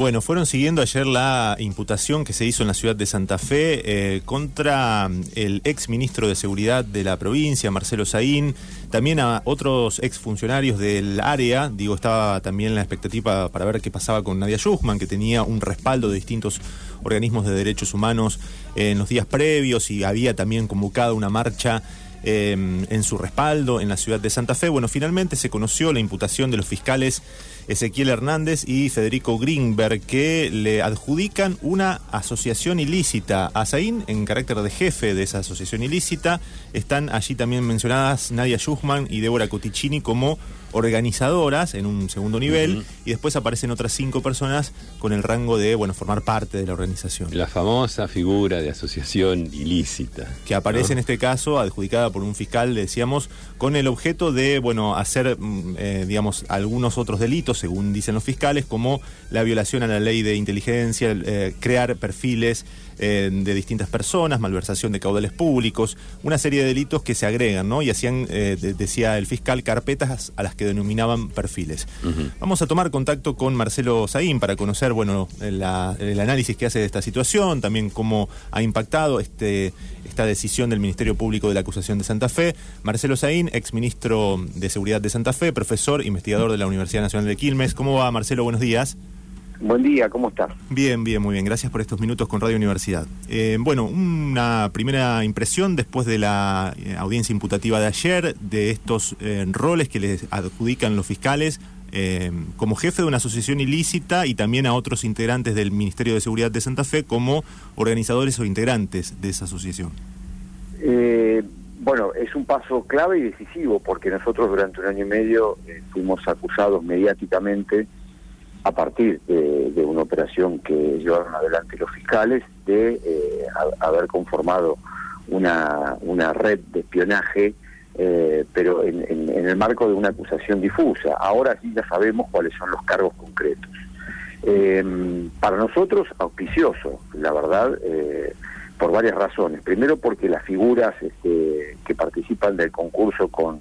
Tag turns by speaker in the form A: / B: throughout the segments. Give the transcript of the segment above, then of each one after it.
A: Bueno, fueron siguiendo ayer la imputación que se hizo en la ciudad de Santa Fe eh, contra mm, el ex ministro de Seguridad de la provincia, Marcelo Saín, también a otros ex funcionarios del área. Digo, estaba también la expectativa para ver qué pasaba con Nadia Schuchman, que tenía un respaldo de distintos organismos de derechos humanos en los días previos y había también convocado una marcha Em, en su respaldo en la ciudad de Santa Fe. Bueno, finalmente se conoció la imputación de los fiscales Ezequiel Hernández y Federico Greenberg que le adjudican una asociación ilícita. A Zain, en carácter de jefe de esa asociación ilícita, están allí también mencionadas Nadia Schuchman y Débora Coticini como organizadoras en un segundo nivel y después aparecen otras cinco personas con el rango de bueno formar parte de la organización.
B: La famosa figura de asociación ilícita.
A: Que aparece en este caso adjudicada por un fiscal, decíamos, con el objeto de bueno hacer mm, eh, digamos algunos otros delitos, según dicen los fiscales, como la violación a la ley de inteligencia, eh, crear perfiles eh, de distintas personas, malversación de caudales públicos, una serie de delitos que se agregan, ¿no? Y hacían, decía el fiscal, carpetas a las que denominaban perfiles. Vamos a tomar contacto con Marcelo Saín para conocer, bueno, el análisis que hace de esta situación, también cómo ha impactado este, esta decisión del Ministerio Público de la Acusación de Santa Fe. Marcelo Saín, ex ministro de Seguridad de Santa Fe, profesor, investigador de la Universidad Nacional de Quilmes. ¿Cómo va, Marcelo? Buenos días.
C: Buen día, ¿cómo estás?
A: Bien, bien, muy bien. Gracias por estos minutos con Radio Universidad. Eh, bueno, una primera impresión después de la eh, audiencia imputativa de ayer, de estos eh, roles que les adjudican los fiscales como jefe de una asociación ilícita y también a otros integrantes del Ministerio de Seguridad de Santa Fe como organizadores o integrantes de esa asociación.
C: Bueno, es un paso clave y decisivo porque nosotros durante un año y medio fuimos acusados mediáticamente a partir de, una operación que llevaron adelante los fiscales de eh, haber conformado una, una red de espionaje, eh, pero en, el marco de una acusación difusa. Ahora sí ya sabemos cuáles son los cargos concretos. Eh, para nosotros, auspicioso, la verdad, por varias razones. Primero porque las figuras este, que participan del concurso con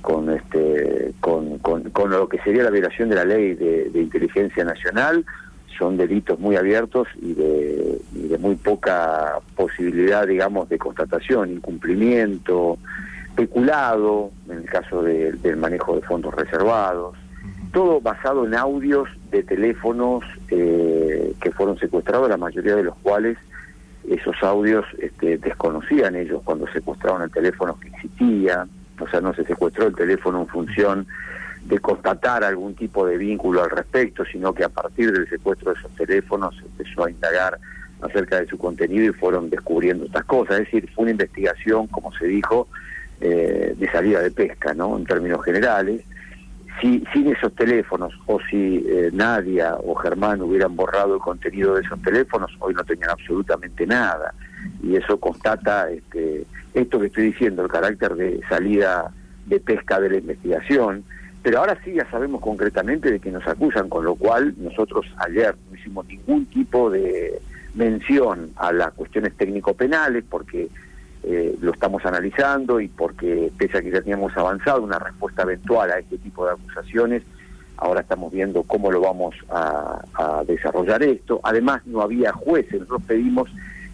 C: con este con, con, lo que sería la violación de la ley de, inteligencia nacional son delitos muy abiertos y de, de, muy poca posibilidad digamos de constatación incumplimiento peculado en el caso del manejo de fondos reservados todo basado en audios de teléfonos eh, que fueron secuestrados la mayoría de los cuales esos audios este, desconocían ellos cuando secuestraron el teléfono que existía o sea, no se secuestró el teléfono en función de constatar algún tipo de vínculo al respecto, sino que a partir del secuestro de esos teléfonos se empezó a indagar acerca de su contenido y fueron descubriendo estas cosas. Es decir, fue una investigación, como se dijo, eh, de salida de pesca, ¿no? En términos generales. Si sin esos teléfonos o si eh, Nadia o Germán hubieran borrado el contenido de esos teléfonos, hoy no tenían absolutamente nada. Y eso constata este, esto que estoy diciendo, el carácter de salida de pesca de la investigación, pero ahora sí ya sabemos concretamente de que nos acusan, con lo cual nosotros ayer no hicimos ningún tipo de mención a las cuestiones técnico-penales porque eh, lo estamos analizando y porque pese a que ya teníamos avanzado una respuesta eventual a este tipo de acusaciones, ahora estamos viendo cómo lo vamos a, desarrollar esto. Además no había jueces, nosotros pedimos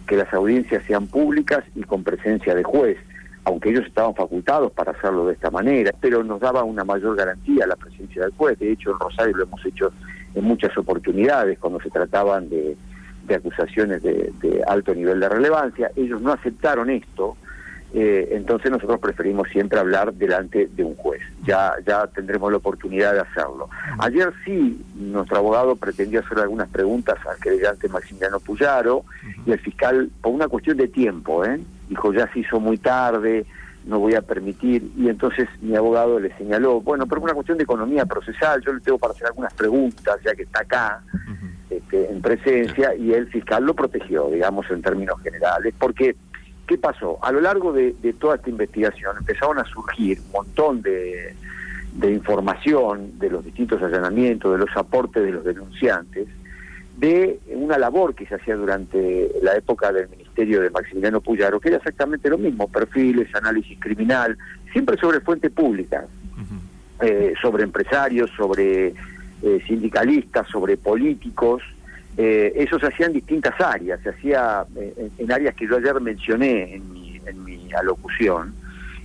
C: que las audiencias sean públicas y con presencia de juez, aunque ellos estaban facultados para hacerlo de esta manera, pero nos daba una mayor garantía la presencia del juez. De hecho, en Rosario lo hemos hecho en muchas oportunidades cuando se trataban de, acusaciones de, de, alto nivel de relevancia. Ellos no aceptaron esto, eh, entonces nosotros preferimos siempre hablar delante de un juez. Ya, ya tendremos la oportunidad de hacerlo. Ayer sí, nuestro abogado pretendió hacer algunas preguntas al querellante Maximiliano Puyaro y el fiscal, por una cuestión de tiempo, ¿eh? dijo ya se hizo muy tarde, no voy a permitir, y entonces mi abogado le señaló, bueno, pero una cuestión de economía procesal, yo le tengo para hacer algunas preguntas, ya que está acá, este, en presencia, y el fiscal lo protegió, digamos, en términos generales, porque ¿Qué pasó? A lo largo de, toda esta investigación empezaron a surgir un montón de, información de los distintos allanamientos, de los aportes de los denunciantes, de una labor que se hacía durante la época del ministerio de Maximiliano Puyaro, que era exactamente lo mismo, perfiles, análisis criminal, siempre sobre fuente pública, eh, sobre empresarios, sobre eh, sindicalistas, sobre políticos. Eh, eso se hacía en distintas áreas, se hacía eh, en, áreas que yo ayer mencioné en mi, en mi alocución,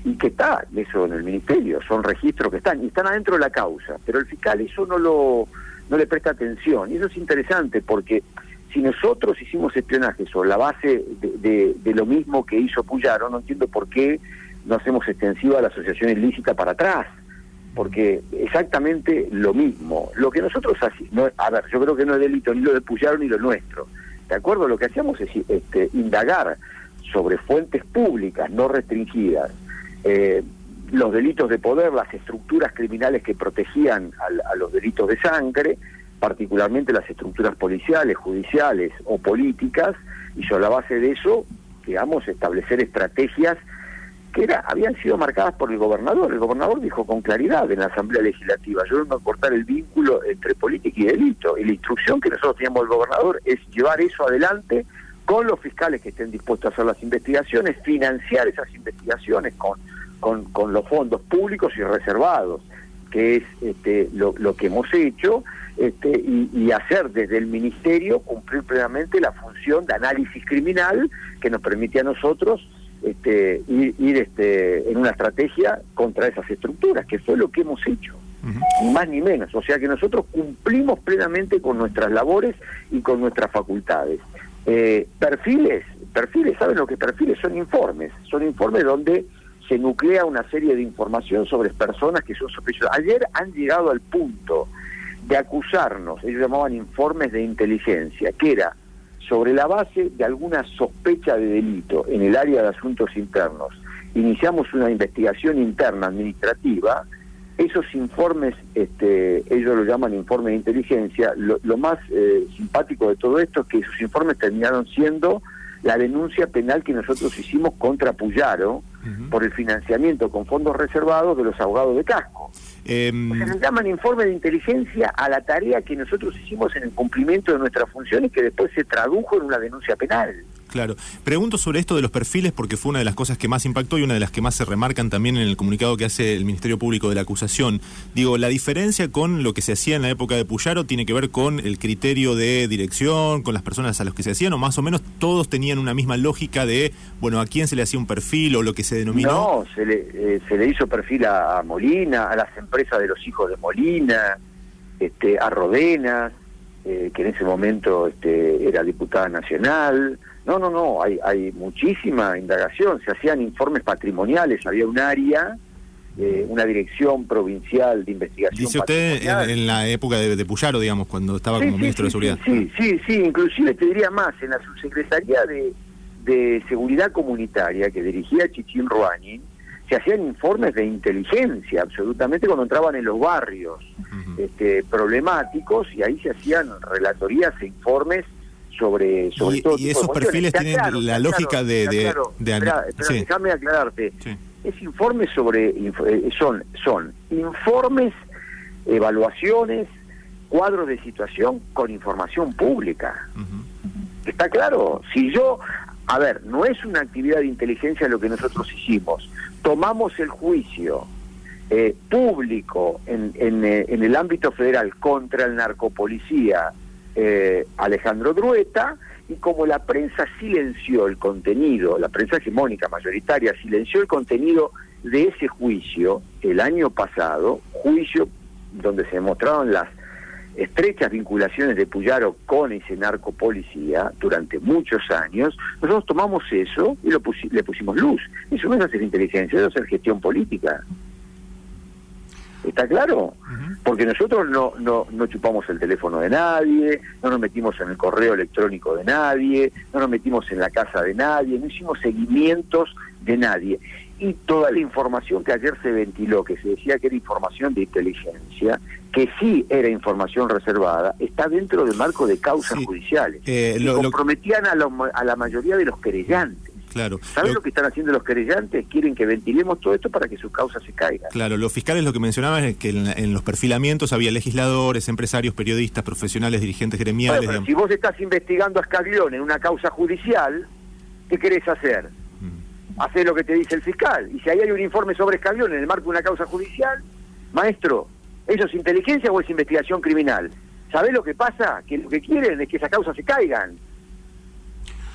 C: y que está eso en el ministerio, son registros que están, y están adentro de la causa, pero el fiscal eso no lo no le presta atención, y eso es interesante porque si nosotros hicimos espionaje sobre la base de, de, lo mismo que hizo Puyaro, no entiendo por qué no hacemos extensiva la asociación ilícita para atrás porque exactamente lo mismo. Lo que nosotros hacemos, a ver, yo creo que no es delito ni lo de Puyaro ni lo nuestro. ¿De acuerdo? Lo que hacíamos es este, indagar sobre fuentes públicas no restringidas, eh, los delitos de poder, las estructuras criminales que protegían a, los delitos de sangre, particularmente las estructuras policiales, judiciales o políticas, y sobre la base de eso, digamos, establecer estrategias que era, habían sido marcadas por el gobernador. El gobernador dijo con claridad en la Asamblea Legislativa, yo a cortar el vínculo entre política y delito. Y la instrucción que nosotros teníamos del gobernador es llevar eso adelante con los fiscales que estén dispuestos a hacer las investigaciones, financiar esas investigaciones con, con, con los fondos públicos y reservados, que es este, lo, lo que hemos hecho, este, y, y, hacer desde el Ministerio cumplir plenamente la función de análisis criminal que nos permite a nosotros este, ir, este, en una estrategia contra esas estructuras, que fue lo que hemos hecho, ni más ni menos. O sea que nosotros cumplimos plenamente con nuestras labores y con nuestras facultades. Eh, perfiles, perfiles, ¿saben lo que perfiles? Son informes, son informes donde se nuclea una serie de información sobre personas que son sospechosas. Ayer han llegado al punto de acusarnos, ellos llamaban informes de inteligencia, que era sobre la base de alguna sospecha de delito en el área de asuntos internos, iniciamos una investigación interna administrativa, esos informes, este, ellos lo llaman informe de inteligencia, lo, más eh, simpático de todo esto es que esos informes terminaron siendo la denuncia penal que nosotros hicimos contra Puyaro por el financiamiento con fondos reservados de los abogados de casco. Eh, se llaman informe de inteligencia a la tarea que nosotros hicimos en el cumplimiento de nuestras funciones que después se tradujo en una denuncia penal.
A: Claro. Pregunto sobre esto de los perfiles porque fue una de las cosas que más impactó y una de las que más se remarcan también en el comunicado que hace el Ministerio Público de la acusación. Digo, la diferencia con lo que se hacía en la época de Puyaro tiene que ver con el criterio de dirección, con las personas a las que se hacían, o más o menos todos tenían una misma lógica de, bueno, a quién se le hacía un perfil o lo que se denominó.
C: No, se le, eh, se le hizo perfil a, Molina, a las empresas de los hijos de Molina, este, a Rodenas, eh, que en ese momento este, era diputada nacional. No, no, no, hay, hay muchísima indagación, se hacían informes patrimoniales, había un área, eh, una dirección provincial de investigación.
A: Dice usted en, la época de, de, Puyaro, digamos, cuando estaba como ministro de Seguridad.
C: Sí, sí, sí, inclusive te diría más, en la subsecretaría de, de Seguridad Comunitaria que dirigía Chichín Ruanin, se hacían informes de inteligencia absolutamente cuando entraban en los barrios este, problemáticos y ahí se hacían relatorías e informes sobre, sobre
A: y, todo. Y esos perfiles tienen la lógica de, de,
C: Déjame aclararte. Es informes sobre. Eh, son, son informes, evaluaciones, cuadros de situación con información pública. ¿Está claro? Si yo. A ver, no es una actividad de inteligencia lo que nosotros hicimos. Tomamos el juicio eh, público en, en, eh, en el ámbito federal contra el narcopolicía eh, Alejandro Drueta, y como la prensa silenció el contenido, la prensa hegemónica mayoritaria silenció el contenido de ese juicio el año pasado, juicio donde se demostraron las estrechas vinculaciones de Puyaro con ese narcopolicía durante muchos años, nosotros tomamos eso y lo le pusimos luz. Eso no es hacer inteligencia, eso es hacer gestión política. ¿Está claro? Porque nosotros no, no, no chupamos el teléfono de nadie, no nos metimos en el correo electrónico de nadie, no nos metimos en la casa de nadie, no hicimos seguimientos de nadie. Y toda la información que ayer se ventiló, que se decía que era información de inteligencia, que sí era información reservada, está dentro del marco de causas judiciales. Eh, lo, comprometían a, a la mayoría de los querellantes.
A: Claro.
C: ¿Saben lo... que están haciendo los querellantes? Quieren que ventilemos todo esto para que sus causas se caigan.
A: Claro, los fiscales lo que mencionaban es que en, los perfilamientos había legisladores, empresarios, periodistas, profesionales, dirigentes gremiales.
C: si vos estás investigando a Escaglión en una causa judicial, ¿qué querés hacer? Mm. Hacer lo que te dice el fiscal. Y si ahí hay un informe sobre Escaglión en el marco de una causa judicial, maestro, ¿Eso es inteligencia o es investigación criminal? ¿Sabés lo que pasa? Que lo que quieren es que esas causas se caigan.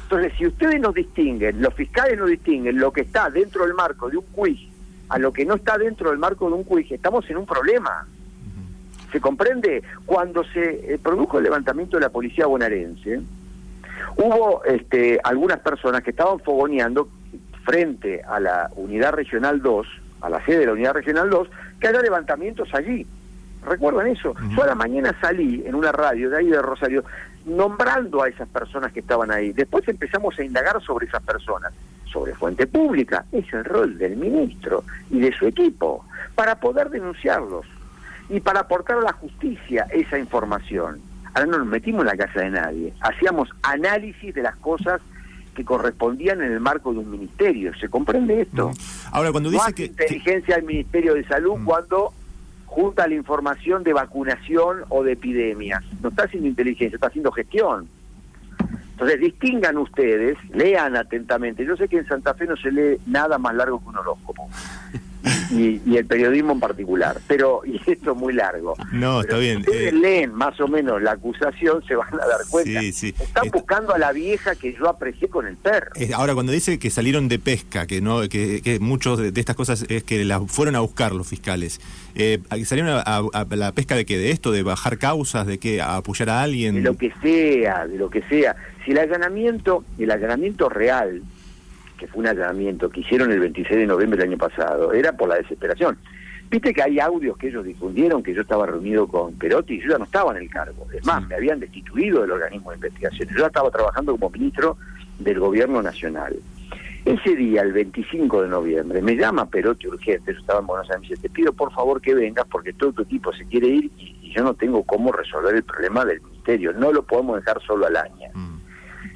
C: Entonces, si ustedes nos distinguen, los fiscales nos distinguen lo que está dentro del marco de un quiz a lo que no está dentro del marco de un quiz, estamos en un problema. ¿Se comprende? Cuando se eh, produjo el levantamiento de la policía bonaerense, hubo este, algunas personas que estaban fogoneando frente a la unidad regional 2, a la sede de la unidad regional 2, que haya levantamientos allí. ¿Recuerdan eso? Yo a la mañana salí en una radio de ahí de Rosario nombrando a esas personas que estaban ahí. Después empezamos a indagar sobre esas personas, sobre fuente pública. Es el rol del ministro y de su equipo para poder denunciarlos y para aportar a la justicia esa información. Ahora no nos metimos en la casa de nadie, hacíamos análisis de las cosas que correspondían en el marco de un ministerio. ¿Se comprende esto?
A: Ahora, cuando dice que,
C: inteligencia del Ministerio de Salud cuando junta la información de vacunación o de epidemias. No está haciendo inteligencia, está haciendo gestión. Entonces, distingan ustedes, lean atentamente. Yo sé que en Santa Fe no se lee nada más largo que un horóscopo. Y, y el periodismo en particular. Pero, y esto es muy largo.
A: No,
C: Pero
A: está
C: si
A: bien.
C: ustedes
A: eh,
C: leen más o menos la acusación, se van a dar cuenta.
A: Sí, sí.
C: Están buscando a la vieja que yo aprecié con el perro.
A: ahora, cuando dice que salieron de pesca, que no, que, que muchos de, de estas cosas es que las fueron a buscar los fiscales. Eh, ¿Salieron a, a- a la pesca de qué? ¿De esto? ¿De bajar causas? ¿De qué? ¿A apoyar a alguien?
C: de lo que sea, de lo que sea. Si el allanamiento, el allanamiento real, que fue un allanamiento que hicieron el 26 de noviembre del año pasado, era por la desesperación. Viste que hay audios que ellos difundieron, que yo estaba reunido con Perotti y yo ya no estaba en el cargo. Es más, me habían destituido del organismo de investigación. Yo ya estaba trabajando como ministro del gobierno nacional. Ese día, el 25 de noviembre, me llama Perotti urgente, yo estaba en Buenos Aires, me dice, te pido por favor que vengas porque todo tu equipo se quiere ir y, y yo no tengo cómo resolver el problema del ministerio, no lo podemos dejar solo al año.
A: Mm.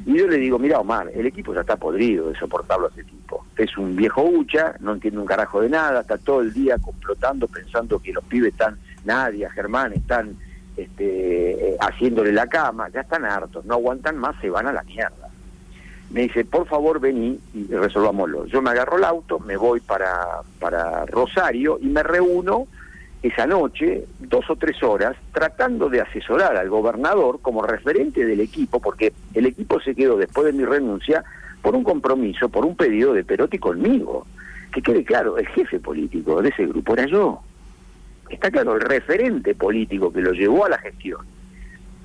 C: Y yo le digo, mira Omar, el equipo ya está podrido de soportarlo a ese tipo. Es un viejo hucha, no entiende un carajo de nada, está todo el día complotando, pensando que los pibes están, Nadia, Germán, están este, eh, haciéndole la cama, ya están hartos, no aguantan más, se van a la mierda. Me dice, por favor vení y resolvámoslo. Yo me agarro el auto, me voy para, para Rosario y me reúno esa noche, dos o tres horas, tratando de asesorar al gobernador como referente del equipo, porque el equipo se quedó después de mi renuncia por un compromiso, por un pedido de Perotti conmigo. Que quede claro, el jefe político de ese grupo era yo. Está claro, el referente político que lo llevó a la gestión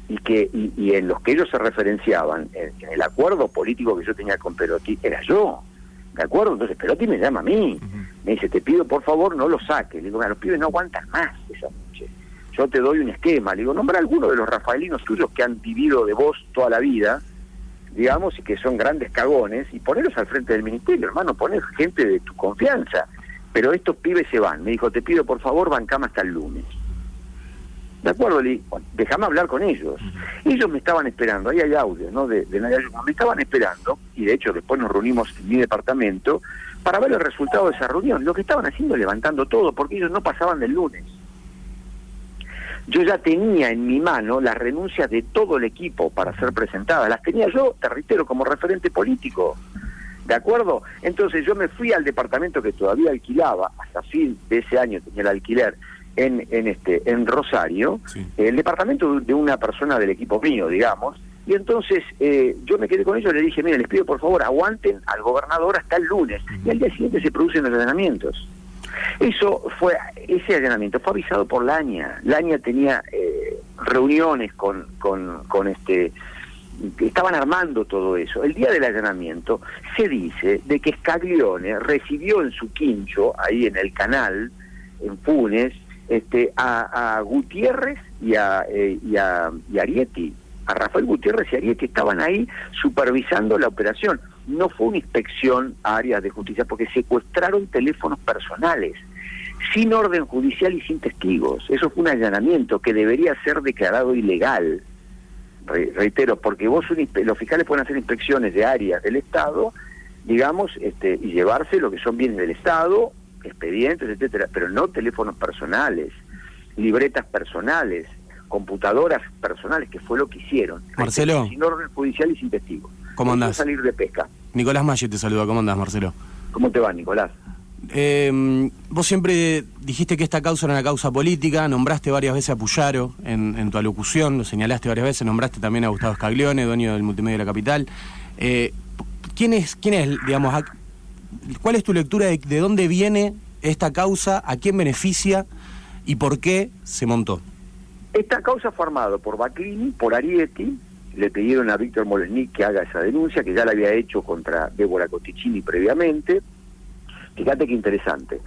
C: y que y, y en los que ellos se referenciaban en, en el acuerdo político que yo tenía con Perotti era yo. ¿De acuerdo? Entonces Perotti me llama a mí. Me dice, te pido por favor no lo saques. Le digo, "Mira, los pibes no aguantan más esa noche. Yo te doy un esquema. Le digo, nombra alguno de los rafaelinos tuyos que han vivido de vos toda la vida, digamos, y que son grandes cagones, y ponerlos al frente del ministerio, hermano, poner gente de tu confianza. Pero estos pibes se van. Me dijo, te pido por favor, bancame hasta el lunes. De acuerdo, le digo, "Bueno, déjame hablar con ellos. Ellos me estaban esperando, ahí hay audio, ¿no? De, de Nadia Yuma. Me estaban esperando, y de hecho después nos reunimos en mi departamento, para ver el resultado de esa reunión. Lo que estaban haciendo es levantando todo, porque ellos no pasaban del lunes. Yo ya tenía en mi mano las renuncias de todo el equipo para ser presentadas. Las tenía yo, te reitero, como referente político. ¿De acuerdo? Entonces yo me fui al departamento que todavía alquilaba, hasta fin de ese año tenía el alquiler, en, en, este, en Rosario,
A: Sí.
C: el departamento de una persona del equipo mío, digamos, y entonces eh, yo me quedé con ellos y le dije, mira, les pido por favor, aguanten al gobernador hasta el lunes, y al día siguiente se producen los allanamientos. Eso fue, ese allanamiento fue avisado por Laña. Laña tenía eh, reuniones con, con, con este, estaban armando todo eso. El día del allanamiento se dice de que Scaglione recibió en su quincho, ahí en el canal, en Funes, este, a, a Gutiérrez y a, eh, Arieti. A Rafael Gutiérrez y Arieti estaban ahí supervisando la operación. No fue una inspección a áreas de justicia porque secuestraron teléfonos personales sin orden judicial y sin testigos. Eso fue un allanamiento que debería ser declarado ilegal. Re- reitero, porque vos un los fiscales pueden hacer inspecciones de áreas del Estado, digamos, este, y llevarse lo que son bienes del Estado, expedientes, etcétera, pero no teléfonos personales, libretas personales, computadoras personales, que fue lo que hicieron.
D: Marcelo.
C: Sin orden judicial y sin testigos.
D: ¿Cómo andás?
C: salir de pesca.
D: Nicolás Maggi te saluda, ¿cómo andás, Marcelo?
C: ¿Cómo te va, Nicolás?
D: Eh, vos siempre dijiste que esta causa era una causa política, nombraste varias veces a Puyaro en, tu alocución, lo señalaste varias veces, nombraste también a Gustavo Scaglione, dueño del multimedia de la capital. Eh, ¿quién, es, ¿Quién es, digamos, cuál es tu lectura de, de dónde viene esta causa, a quién beneficia y por qué se montó?
C: Esta causa fue por Baclini, por Arietti, le pidieron a Víctor Molesnik que haga esa denuncia, que ya la había hecho contra Débora Cotticini previamente. Fíjate qué interesante.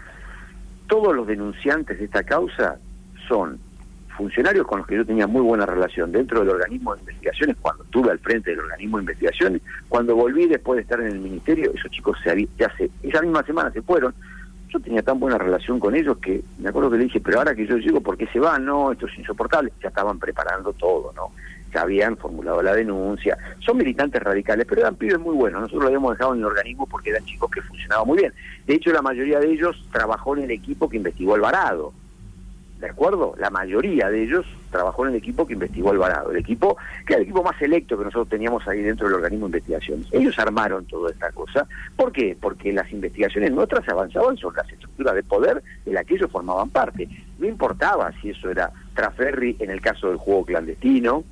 C: Todos los denunciantes de esta causa son funcionarios con los que yo tenía muy buena relación dentro del organismo de investigaciones, cuando estuve al frente del organismo de investigaciones, cuando volví después de estar en el ministerio, esos chicos se, ya se, esa misma semana se fueron, yo tenía tan buena relación con ellos que me acuerdo que le dije, pero ahora que yo llego, ¿por qué se van? No, esto es insoportable. Ya estaban preparando todo, ¿no? Ya habían formulado la denuncia. Son militantes radicales, pero eran pibes muy buenos. Nosotros lo habíamos dejado en el organismo porque eran chicos que funcionaban muy bien. De hecho, la mayoría de ellos trabajó en el equipo que investigó Alvarado. ¿De acuerdo? La mayoría de ellos trabajó en el equipo que investigó Alvarado, el equipo que era el equipo más selecto que nosotros teníamos ahí dentro del organismo de investigación. Ellos armaron toda esta cosa. ¿Por qué? Porque las investigaciones nuestras avanzaban sobre las estructuras de poder de las que ellos formaban parte. No importaba si eso era Traferri en el caso del juego clandestino,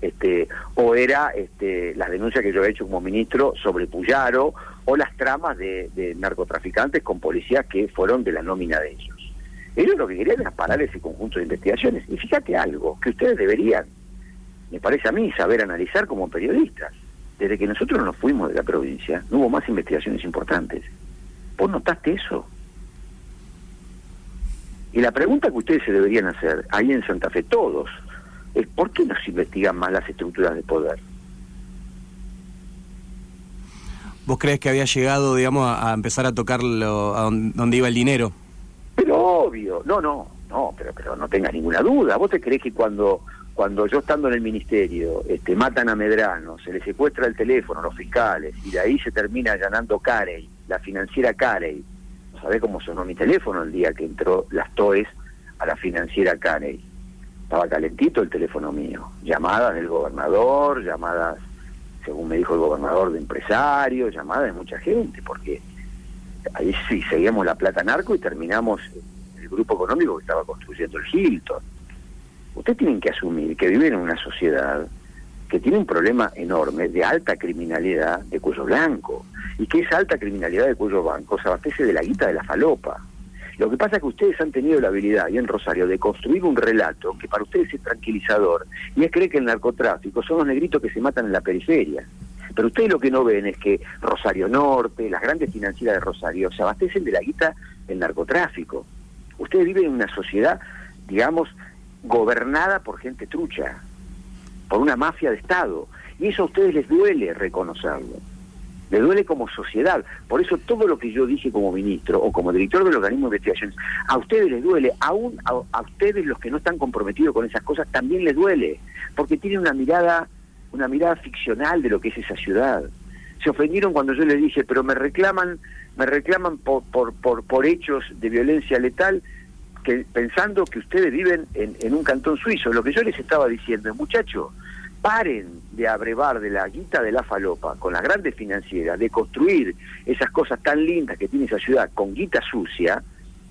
C: este, o era este, las denuncias que yo he hecho como ministro sobre Puyaro, o las tramas de, de narcotraficantes con policías que fueron de la nómina de ellos. Ellos lo que querían era parar ese conjunto de investigaciones. Y fíjate algo, que ustedes deberían, me parece a mí, saber analizar como periodistas. Desde que nosotros nos fuimos de la provincia, no hubo más investigaciones importantes. ¿Vos notaste eso? Y la pregunta que ustedes se deberían hacer, ahí en Santa Fe todos, es ¿por qué no se investigan más las estructuras de poder?
D: ¿Vos crees que había llegado, digamos, a, empezar a tocarlo a donde iba el dinero?
C: No, no, no, pero, pero no tengas ninguna duda. ¿Vos te crees que cuando, cuando yo estando en el ministerio este, matan a Medrano, se le secuestra el teléfono a los fiscales y de ahí se termina allanando Carey, la financiera Carey? ¿Sabés cómo sonó mi teléfono el día que entró las TOES a la financiera Carey? Estaba calentito el teléfono mío. Llamadas del gobernador, llamadas, según me dijo el gobernador, de empresarios, llamadas de mucha gente, porque ahí sí seguíamos la plata narco y terminamos grupo económico que estaba construyendo el Hilton. Ustedes tienen que asumir que viven en una sociedad que tiene un problema enorme de alta criminalidad de cuello blanco y que esa alta criminalidad de cuello blanco se abastece de la guita de la falopa. Lo que pasa es que ustedes han tenido la habilidad, y en Rosario, de construir un relato que para ustedes es tranquilizador, y es creer que el narcotráfico son los negritos que se matan en la periferia. Pero ustedes lo que no ven es que Rosario Norte, las grandes financieras de Rosario, se abastecen de la guita del narcotráfico. Ustedes viven en una sociedad, digamos, gobernada por gente trucha, por una mafia de Estado. Y eso a ustedes les duele reconocerlo. Les duele como sociedad. Por eso todo lo que yo dije como ministro o como director del organismo de investigación, a ustedes les duele, aún a, ustedes los que no están comprometidos con esas cosas también les duele, porque tienen una mirada una mirada ficcional de lo que es esa ciudad. Se ofendieron cuando yo les dije, pero me reclaman, me reclaman por, por, por, por hechos de violencia letal, que pensando que ustedes viven en, un cantón suizo. Lo que yo les estaba diciendo, muchachos, paren de abrevar de la guita de la falopa con las grandes financieras, de construir esas cosas tan lindas que tiene esa ciudad con guita sucia,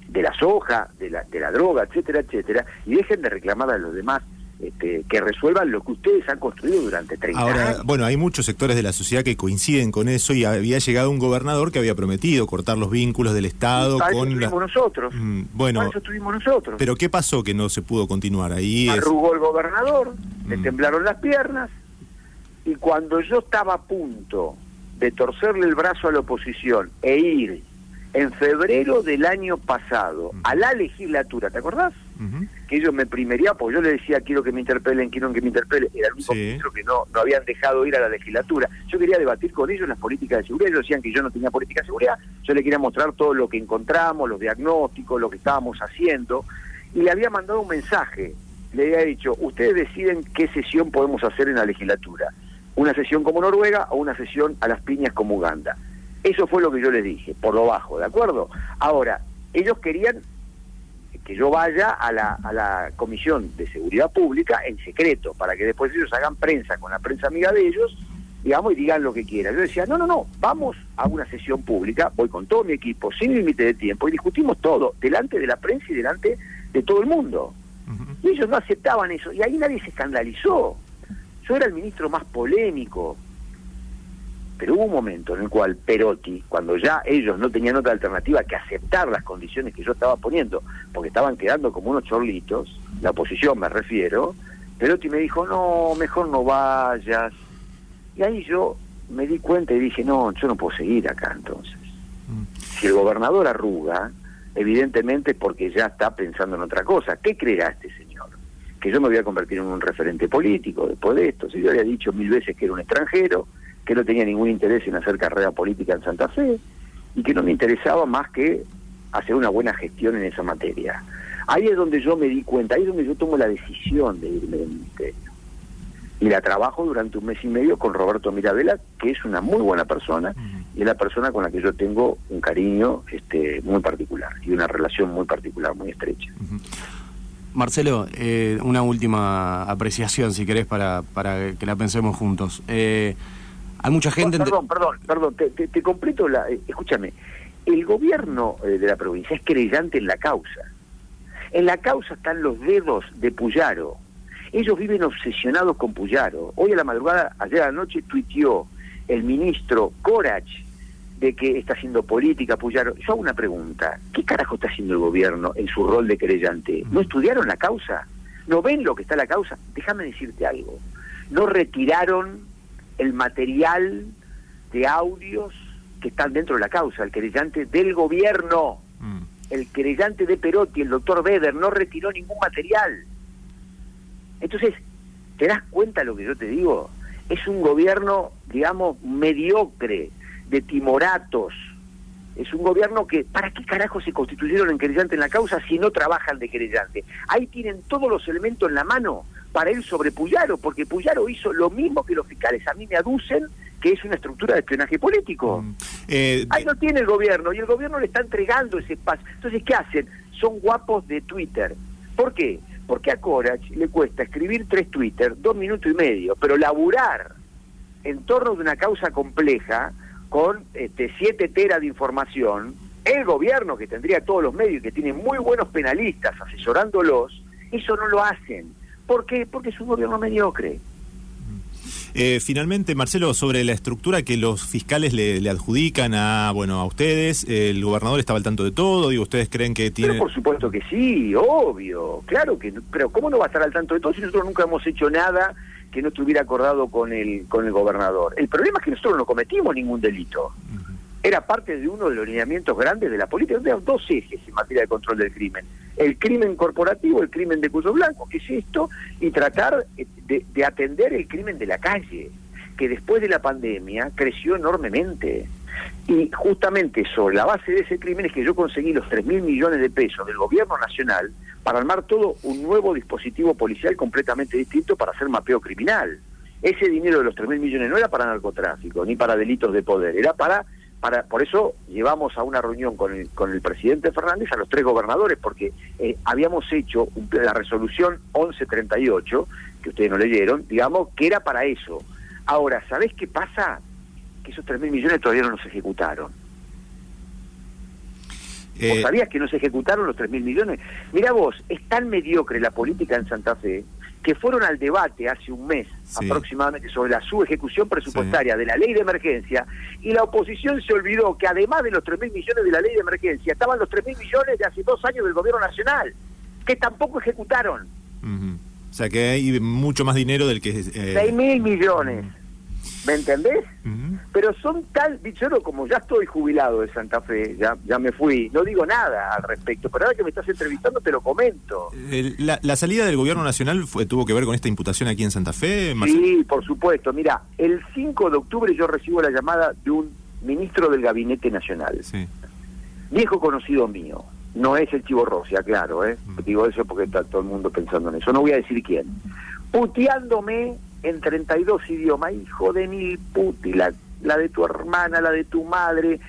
C: de la soja, de la, de la droga, etcétera, etcétera, y dejen de reclamar a los demás este, que resuelvan lo que ustedes han construido durante 30
A: Ahora,
C: años.
A: bueno, hay muchos sectores de la sociedad que coinciden con eso y había llegado un gobernador que había prometido cortar los vínculos del Estado
C: para
A: con
C: eso
A: la...
C: estuvimos nosotros.
A: Mm, bueno,
C: para eso estuvimos nosotros.
A: pero ¿qué pasó que no se pudo continuar? Ahí es...
C: Arrugó el gobernador, le
A: Mm.
C: temblaron las piernas, y cuando yo estaba a punto de torcerle el brazo a la oposición e ir en febrero del año pasado a la legislatura, ¿te acordás? Que ellos me primerían, porque yo les decía quiero que me interpelen, quiero que me interpelen, era el único
A: Sí.
C: ministro que no, no habían dejado ir a la legislatura. Yo quería debatir con ellos las políticas de seguridad, ellos decían que yo no tenía política de seguridad, yo les quería mostrar todo lo que encontramos, los diagnósticos, lo que estábamos haciendo, y le había mandado un mensaje, le había dicho, ustedes deciden qué sesión podemos hacer en la legislatura, una sesión como Noruega o una sesión a las piñas como Uganda. Eso fue lo que yo les dije, por lo bajo, ¿de acuerdo? Ahora, ellos querían que yo vaya a la, a la Comisión de Seguridad Pública en secreto, para que después ellos hagan prensa con la prensa amiga de ellos digamos, y digan lo que quieran. Yo decía, no, no, no, vamos a una sesión pública, voy con todo mi equipo, sin límite de tiempo, y discutimos todo, delante de la prensa y delante de todo el mundo. Y ellos no aceptaban eso, y ahí nadie se escandalizó. Yo era el ministro más polémico, pero hubo un momento en el cual Perotti, cuando ya ellos no tenían otra alternativa que aceptar las condiciones que yo estaba poniendo, porque estaban quedando como unos chorlitos, la oposición me refiero, Perotti me dijo, no, mejor no vayas. Y ahí yo me di cuenta y dije, no, yo no puedo seguir acá entonces. Si el gobernador arruga, evidentemente es porque ya está pensando en otra cosa. ¿Qué creerá este señor? Que yo me voy a convertir en un referente político después de esto. Si yo le había dicho mil veces que era un extranjero, que no tenía ningún interés en hacer carrera política en Santa Fe y que no me interesaba más que hacer una buena gestión en esa materia. Ahí es donde yo me di cuenta, ahí es donde yo tomo la decisión de irme del ministerio. Y la trabajo durante un mes y medio con Roberto Mirabella, que es una muy buena persona y es la persona con la que yo tengo un cariño este, muy particular y una relación muy particular, muy estrecha.
D: Marcelo, eh, una última apreciación, si querés, para, para que la pensemos juntos. Eh, hay mucha gente...
C: perdón, perdón, perdón, te, completo la... Eh, escúchame, el gobierno eh, de la provincia es creyente en la causa. En la causa están los dedos de Puyaro. Ellos viven obsesionados con Puyaro. Hoy a la madrugada, ayer a la noche, tuiteó el ministro Corach de que está haciendo política Puyaro. Yo hago una pregunta. ¿Qué carajo está haciendo el gobierno en su rol de creyente? ¿No estudiaron la causa? ¿No ven lo que está la causa? Déjame decirte algo. No retiraron el material de audios que están dentro de la causa, el querellante del gobierno, mm. el querellante de Perotti, el doctor Beder, no retiró ningún material. Entonces, ¿te das cuenta lo que yo te digo? Es un gobierno, digamos, mediocre, de timoratos. Es un gobierno que, ¿para qué carajo se constituyeron en querellante en la causa si no trabajan de querellante? Ahí tienen todos los elementos en la mano para él sobre Puyaro, porque Puyaro hizo lo mismo que los fiscales. A mí me aducen que es una estructura de espionaje político. Mm, eh, Ahí no tiene el gobierno y el gobierno le está entregando ese espacio. Entonces, ¿qué hacen? Son guapos de Twitter. ¿Por qué? Porque a Corach le cuesta escribir tres Twitter, dos minutos y medio, pero laburar en torno de una causa compleja con este, siete teras de información, el gobierno que tendría todos los medios y que tiene muy buenos penalistas asesorándolos, eso no lo hacen. ¿Por qué? Porque es un gobierno mediocre.
A: Eh, finalmente, Marcelo, sobre la estructura que los fiscales le, adjudican a bueno a ustedes, el gobernador estaba al tanto de todo, digo, ustedes creen que tiene...
C: Pero por supuesto que sí, obvio, claro que, pero ¿cómo no va a estar al tanto de todo si nosotros nunca hemos hecho nada que no estuviera acordado con el con el gobernador? El problema es que nosotros no cometimos ningún delito era parte de uno de los lineamientos grandes de la política. Tenemos dos ejes en materia de control del crimen. El crimen corporativo, el crimen de cuello blanco, que es esto, y tratar eh, de, atender el crimen de la calle, que después de la pandemia creció enormemente. Y justamente sobre la base de ese crimen es que yo conseguí los 3 mil millones de pesos del gobierno nacional para armar todo un nuevo dispositivo policial completamente distinto para hacer mapeo criminal. Ese dinero de los 3 mil millones no era para narcotráfico ni para delitos de poder, era para por eso llevamos a una reunión con el, con el presidente Fernández a los tres gobernadores, porque eh, habíamos hecho la resolución 1138, que ustedes no leyeron, digamos, que era para eso. Ahora, ¿sabés qué pasa? Que esos tres mil millones todavía no se ejecutaron. Eh... ¿Vos sabías que no se ejecutaron los tres mil millones? Mira vos, es tan mediocre la política en Santa Fe que fueron al debate hace un mes aproximadamente sobre la subejecución presupuestaria de la ley de emergencia y la oposición se olvidó que además de los 3 mil millones de la ley de emergencia estaban los 3 mil millones de hace dos años del gobierno nacional que tampoco ejecutaron.
A: O sea que hay mucho más dinero del que...
C: Eh... 6 mil millones. ¿Me entendés? Pero son tal, yo como ya estoy jubilado de Santa Fe, ya, ya me fui, no digo nada al respecto, pero ahora que me estás entrevistando te lo comento.
A: la, salida del gobierno nacional fue, tuvo que ver con esta imputación aquí en Santa Fe?
C: Sí, por supuesto. Mira, el 5 de octubre yo recibo la llamada de un ministro del Gabinete Nacional. Sí. Viejo conocido mío. No es el Chivo Rossi, claro, ¿eh? Digo eso porque está todo el mundo pensando en eso. No voy a decir quién. Puteándome en 32 idiomas, hijo de mil puti, la, la de tu hermana, la de tu madre,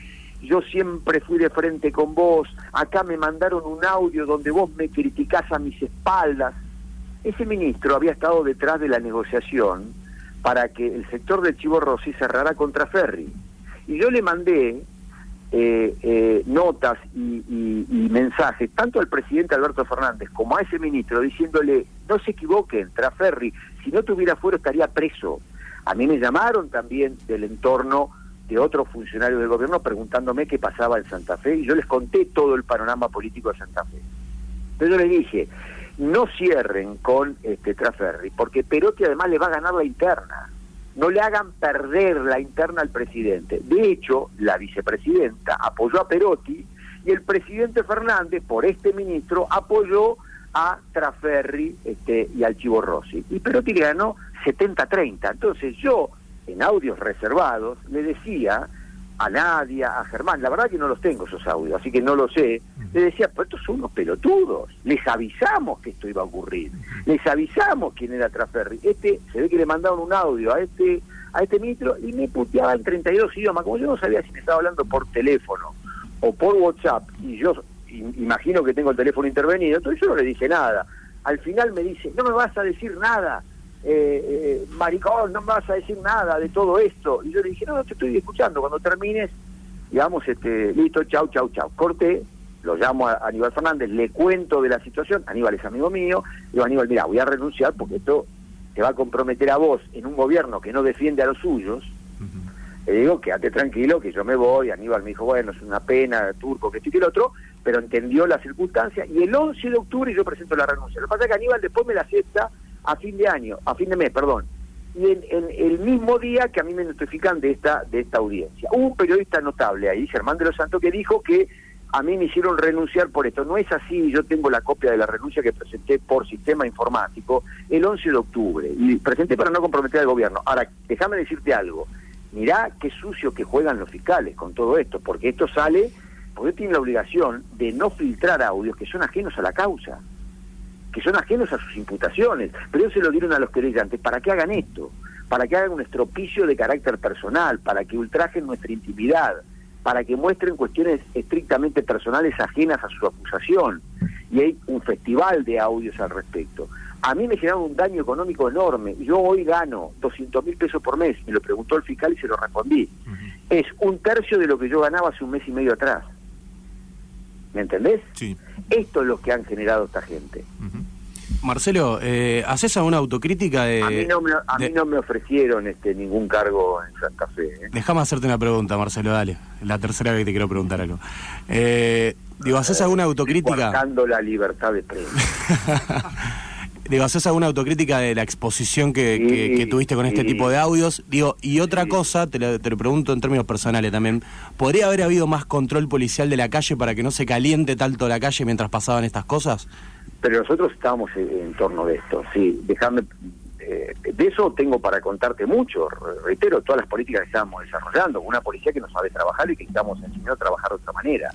C: yo siempre fui de frente con vos, acá me mandaron un audio donde vos me criticás a mis espaldas. Ese ministro había estado detrás de la negociación para que el sector del Chivo Rossi cerrara contra Ferri. Y yo le mandé eh, eh, notas y, mensajes tanto al presidente Alberto Fernández como a ese ministro diciéndole no se equivoquen, Traferri, si no tuviera fuero estaría preso. A mí me llamaron también del entorno de otros funcionarios del gobierno preguntándome qué pasaba en Santa Fe y yo les conté todo el panorama político de Santa Fe. Entonces yo les dije, no cierren con este Traferri, porque Perotti además le va a ganar la interna no le hagan perder la interna al presidente. De hecho, la vicepresidenta apoyó a Perotti y el presidente Fernández, por este ministro, apoyó a Traferri este, y al Chivo Rossi. Y Perotti le ganó 70-30. Entonces yo, en audios reservados, le decía a Nadia, a Germán, la verdad que no los tengo esos audios, así que no lo sé, le decía, pues estos son unos pelotudos, les avisamos que esto iba a ocurrir, les avisamos quién era Traferri. Este, se ve que le mandaron un audio a este a este ministro y me puteaba en 32 idiomas, como yo no sabía si me estaba hablando por teléfono o por WhatsApp, y yo imagino que tengo el teléfono intervenido, entonces yo no le dije nada. Al final me dice, no me vas a decir nada, eh, eh, maricón, no me vas a decir nada de todo esto. Y yo le dije, no, no te estoy escuchando, cuando termines, digamos, este, listo, chau, chau, chau. Corté, lo llamo a Aníbal Fernández, le cuento de la situación, Aníbal es amigo mío, digo, Aníbal, mira, voy a renunciar porque esto te va a comprometer a vos en un gobierno que no defiende a los suyos. Le digo, quédate tranquilo, que yo me voy. Aníbal me dijo, bueno, es una pena, turco, que esto y que el otro, pero entendió la circunstancia. Y el 11 de octubre yo presento la renuncia. Lo que pasa es que Aníbal después me la acepta a fin de año, a fin de mes, perdón. Y en, el mismo día que a mí me notifican de esta, de esta audiencia. Hubo un periodista notable ahí, Germán de los Santos, que dijo que a mí me hicieron renunciar por esto. No es así, yo tengo la copia de la renuncia que presenté por sistema informático el 11 de octubre y presenté para no comprometer al gobierno. Ahora, déjame decirte algo. Mirá qué sucio que juegan los fiscales con todo esto, porque esto sale, porque tiene la obligación de no filtrar audios que son ajenos a la causa que son ajenos a sus imputaciones, pero ellos se lo dieron a los querellantes para que hagan esto, para que hagan un estropicio de carácter personal, para que ultrajen nuestra intimidad, para que muestren cuestiones estrictamente personales ajenas a su acusación. Y hay un festival de audios al respecto. A mí me generaron un daño económico enorme. Yo hoy gano 200 mil pesos por mes. Me lo preguntó el fiscal y se lo respondí. Es un tercio de lo que yo ganaba hace un mes y medio atrás. ¿Me entendés?
A: Sí.
C: Esto es lo que han generado esta gente.
D: Marcelo, eh, ¿haces alguna autocrítica de...?
C: A mí no me, a mí no me ofrecieron este, ningún cargo en Santa Fe. ¿eh?
D: Déjame hacerte una pregunta, Marcelo, dale. La tercera vez que te quiero preguntar algo. Eh, digo, ¿haces alguna autocrítica...?
C: Estoy la libertad de prensa.
D: Digo, ¿haces alguna autocrítica de la exposición que, tuviste con este tipo de audios? Digo, y otra cosa, te lo, te lo, pregunto en términos personales también, ¿podría haber habido más control policial de la calle para que no se caliente tanto la calle mientras pasaban estas cosas?
C: Pero nosotros estábamos en, torno de esto, sí, déjame... Eh, de eso tengo para contarte mucho, reitero, todas las políticas que estamos desarrollando, una policía que no sabe trabajar y que estamos enseñando a trabajar de otra manera.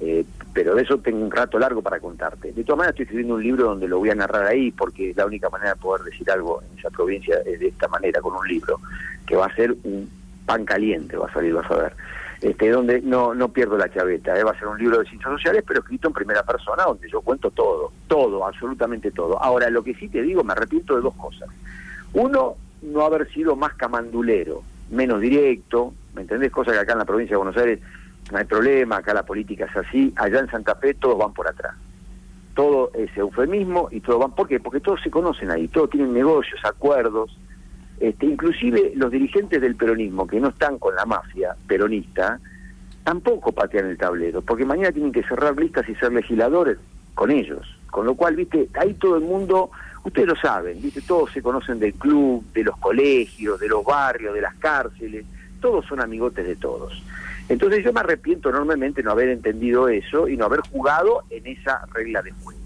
C: Eh, pero de eso tengo un rato largo para contarte. De todas maneras estoy escribiendo un libro donde lo voy a narrar ahí, porque es la única manera de poder decir algo en esa provincia es de esta manera, con un libro, que va a ser un pan caliente, va a salir, vas a ver. Este, donde no, no pierdo la chaveta, ¿eh? va a ser un libro de ciencias sociales, pero escrito en primera persona, donde yo cuento todo, todo, absolutamente todo. Ahora, lo que sí te digo, me arrepiento de dos cosas. Uno, no haber sido más camandulero, menos directo, ¿me entendés? Cosa que acá en la provincia de Buenos Aires no hay problema, acá la política es así, allá en Santa Fe todos van por atrás. Todo es eufemismo y todos van, ¿por qué? Porque todos se conocen ahí, todos tienen negocios, acuerdos, este, inclusive los dirigentes del peronismo que no están con la mafia peronista, tampoco patean el tablero, porque mañana tienen que cerrar listas y ser legisladores con ellos. Con lo cual, viste, ahí todo el mundo, ustedes lo saben, viste, todos se conocen del club, de los colegios, de los barrios, de las cárceles, todos son amigotes de todos. Entonces yo me arrepiento enormemente no haber entendido eso y no haber jugado en esa regla de juego.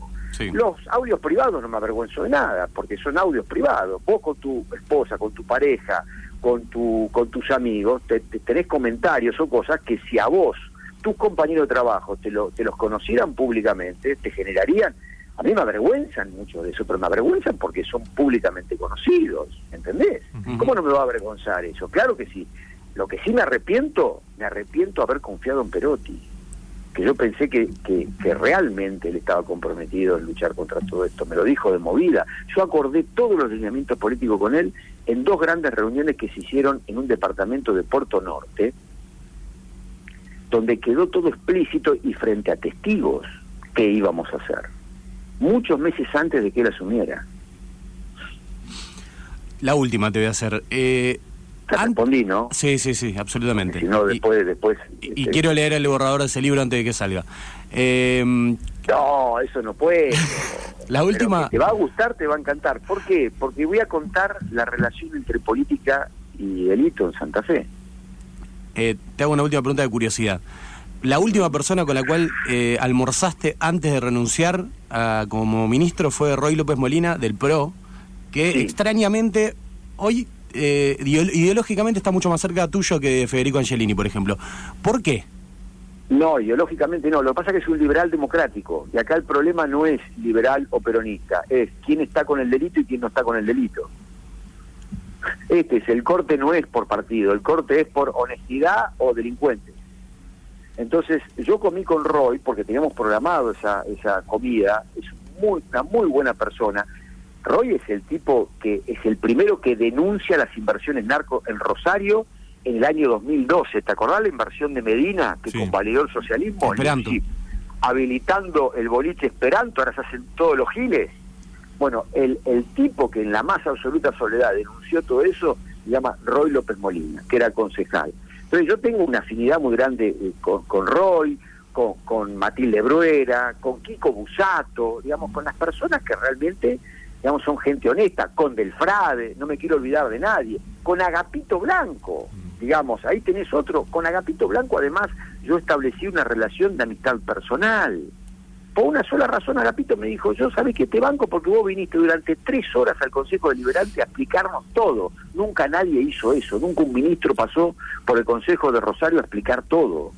C: Los audios privados no me avergüenzo de nada, porque son audios privados. Vos con tu esposa, con tu pareja, con, tu, con tus amigos, te, tenés comentarios o cosas que si a vos, tus compañeros de trabajo, te, lo, te los conocieran públicamente, te generarían... A mí me avergüenzan mucho de eso, pero me avergüenzan porque son públicamente conocidos, ¿entendés? ¿Cómo no me va a avergonzar eso? Claro que sí. Lo que sí me arrepiento, me arrepiento haber confiado en Perotti, que yo pensé que, que, realmente él estaba comprometido en luchar contra todo esto. Me lo dijo de movida. Yo acordé todos los lineamientos políticos con él en dos grandes reuniones que se hicieron en un departamento de Puerto Norte, donde quedó todo explícito y frente a testigos qué íbamos a hacer, muchos meses antes de que él asumiera.
D: La última te voy a hacer. Eh,
C: te respondí, ¿no?
D: Sí, sí, sí, absolutamente.
C: Si no, después... Y, después,
D: y, este, quiero leer el borrador de ese libro antes de que salga. Eh,
C: no, eso no puede.
D: la última...
C: te va a gustar, te va a encantar. ¿Por qué? Porque voy a contar la relación entre política y delito en Santa Fe.
D: Eh, te hago una última pregunta de curiosidad. La última persona con la cual eh, almorzaste antes de renunciar a, como ministro fue Roy López Molina del PRO, que extrañamente hoy eh, ideológicamente está mucho más cerca tuyo que Federico Angelini, por ejemplo. ¿Por qué?
C: No, ideológicamente no. Lo que pasa es que es un liberal democrático. Y acá el problema no es liberal o peronista, es quién está con el delito y quién no está con el delito. Este es, el corte no es por partido, el corte es por honestidad o delincuente. Entonces, yo comí con Roy porque teníamos programado esa, esa comida, es muy, una muy buena persona, Roy es el tipo que es el primero que denuncia las inversiones narco en Rosario en el año 2012. ¿Te acordás la inversión de Medina que convalidó el socialismo? habilitando el boliche Esperanto, ahora se hacen todos los giles. Bueno, el, el tipo que en la más absoluta soledad denunció todo eso se llama Roy López Molina, que era concejal. Entonces yo tengo una afinidad muy grande eh, con, con Roy, con, con Matilde Bruera, con Kiko Busato, digamos, con las personas que realmente digamos, son gente honesta, con Delfrade, no me quiero olvidar de nadie, con Agapito Blanco, digamos, ahí tenés otro, con Agapito Blanco además yo establecí una relación de amistad personal. Por una sola razón Agapito me dijo, yo sabés que te banco porque vos viniste durante tres horas al Consejo Deliberante a explicarnos todo. Nunca nadie hizo eso, nunca un ministro pasó por el Consejo de Rosario a explicar todo.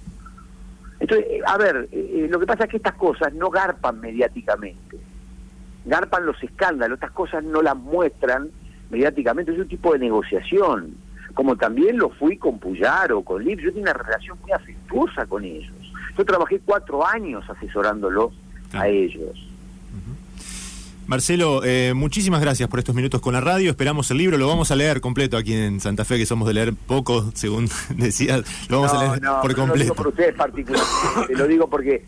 C: Entonces, eh, a ver, eh, eh, lo que pasa es que estas cosas no garpan mediáticamente garpan los escándalos, estas cosas no las muestran mediáticamente, es un tipo de negociación, como también lo fui con Puyaro, con Lip, yo tengo una relación muy afectuosa con ellos. Yo trabajé cuatro años asesorándolos a ellos.
A: Marcelo, eh, muchísimas gracias por estos minutos con la radio. Esperamos el libro, lo vamos a leer completo aquí en Santa Fe, que somos de leer poco, según decías. Lo vamos a leer por completo. No lo
C: digo por ustedes particularmente, lo digo porque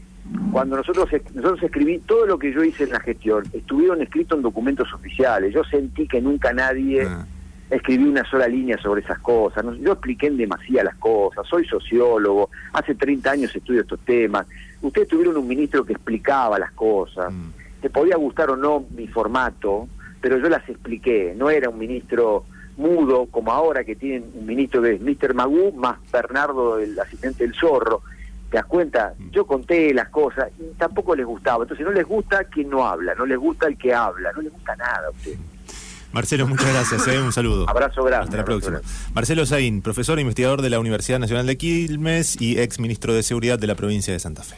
C: cuando nosotros nosotros escribí todo lo que yo hice en la gestión, estuvieron escritos en documentos oficiales. Yo sentí que nunca nadie ah. escribió una sola línea sobre esas cosas. Yo expliqué en demasía las cosas. Soy sociólogo, hace 30 años estudio estos temas. Ustedes tuvieron un ministro que explicaba las cosas. Mm. Te podía gustar o no mi formato, pero yo las expliqué. No era un ministro mudo como ahora que tienen un ministro que es Mr. Magú más Bernardo, el asistente del zorro ¿Te das cuenta? Yo conté las cosas y tampoco les gustaba. Entonces no les gusta quien no habla, no les gusta el que habla, no les gusta nada a usted.
A: Marcelo, muchas gracias. Eh, un saludo.
C: Abrazo grande.
A: Hasta la próxima. Marcelo Zain, profesor e investigador de la Universidad Nacional de Quilmes y ex ministro de Seguridad de la provincia de Santa Fe.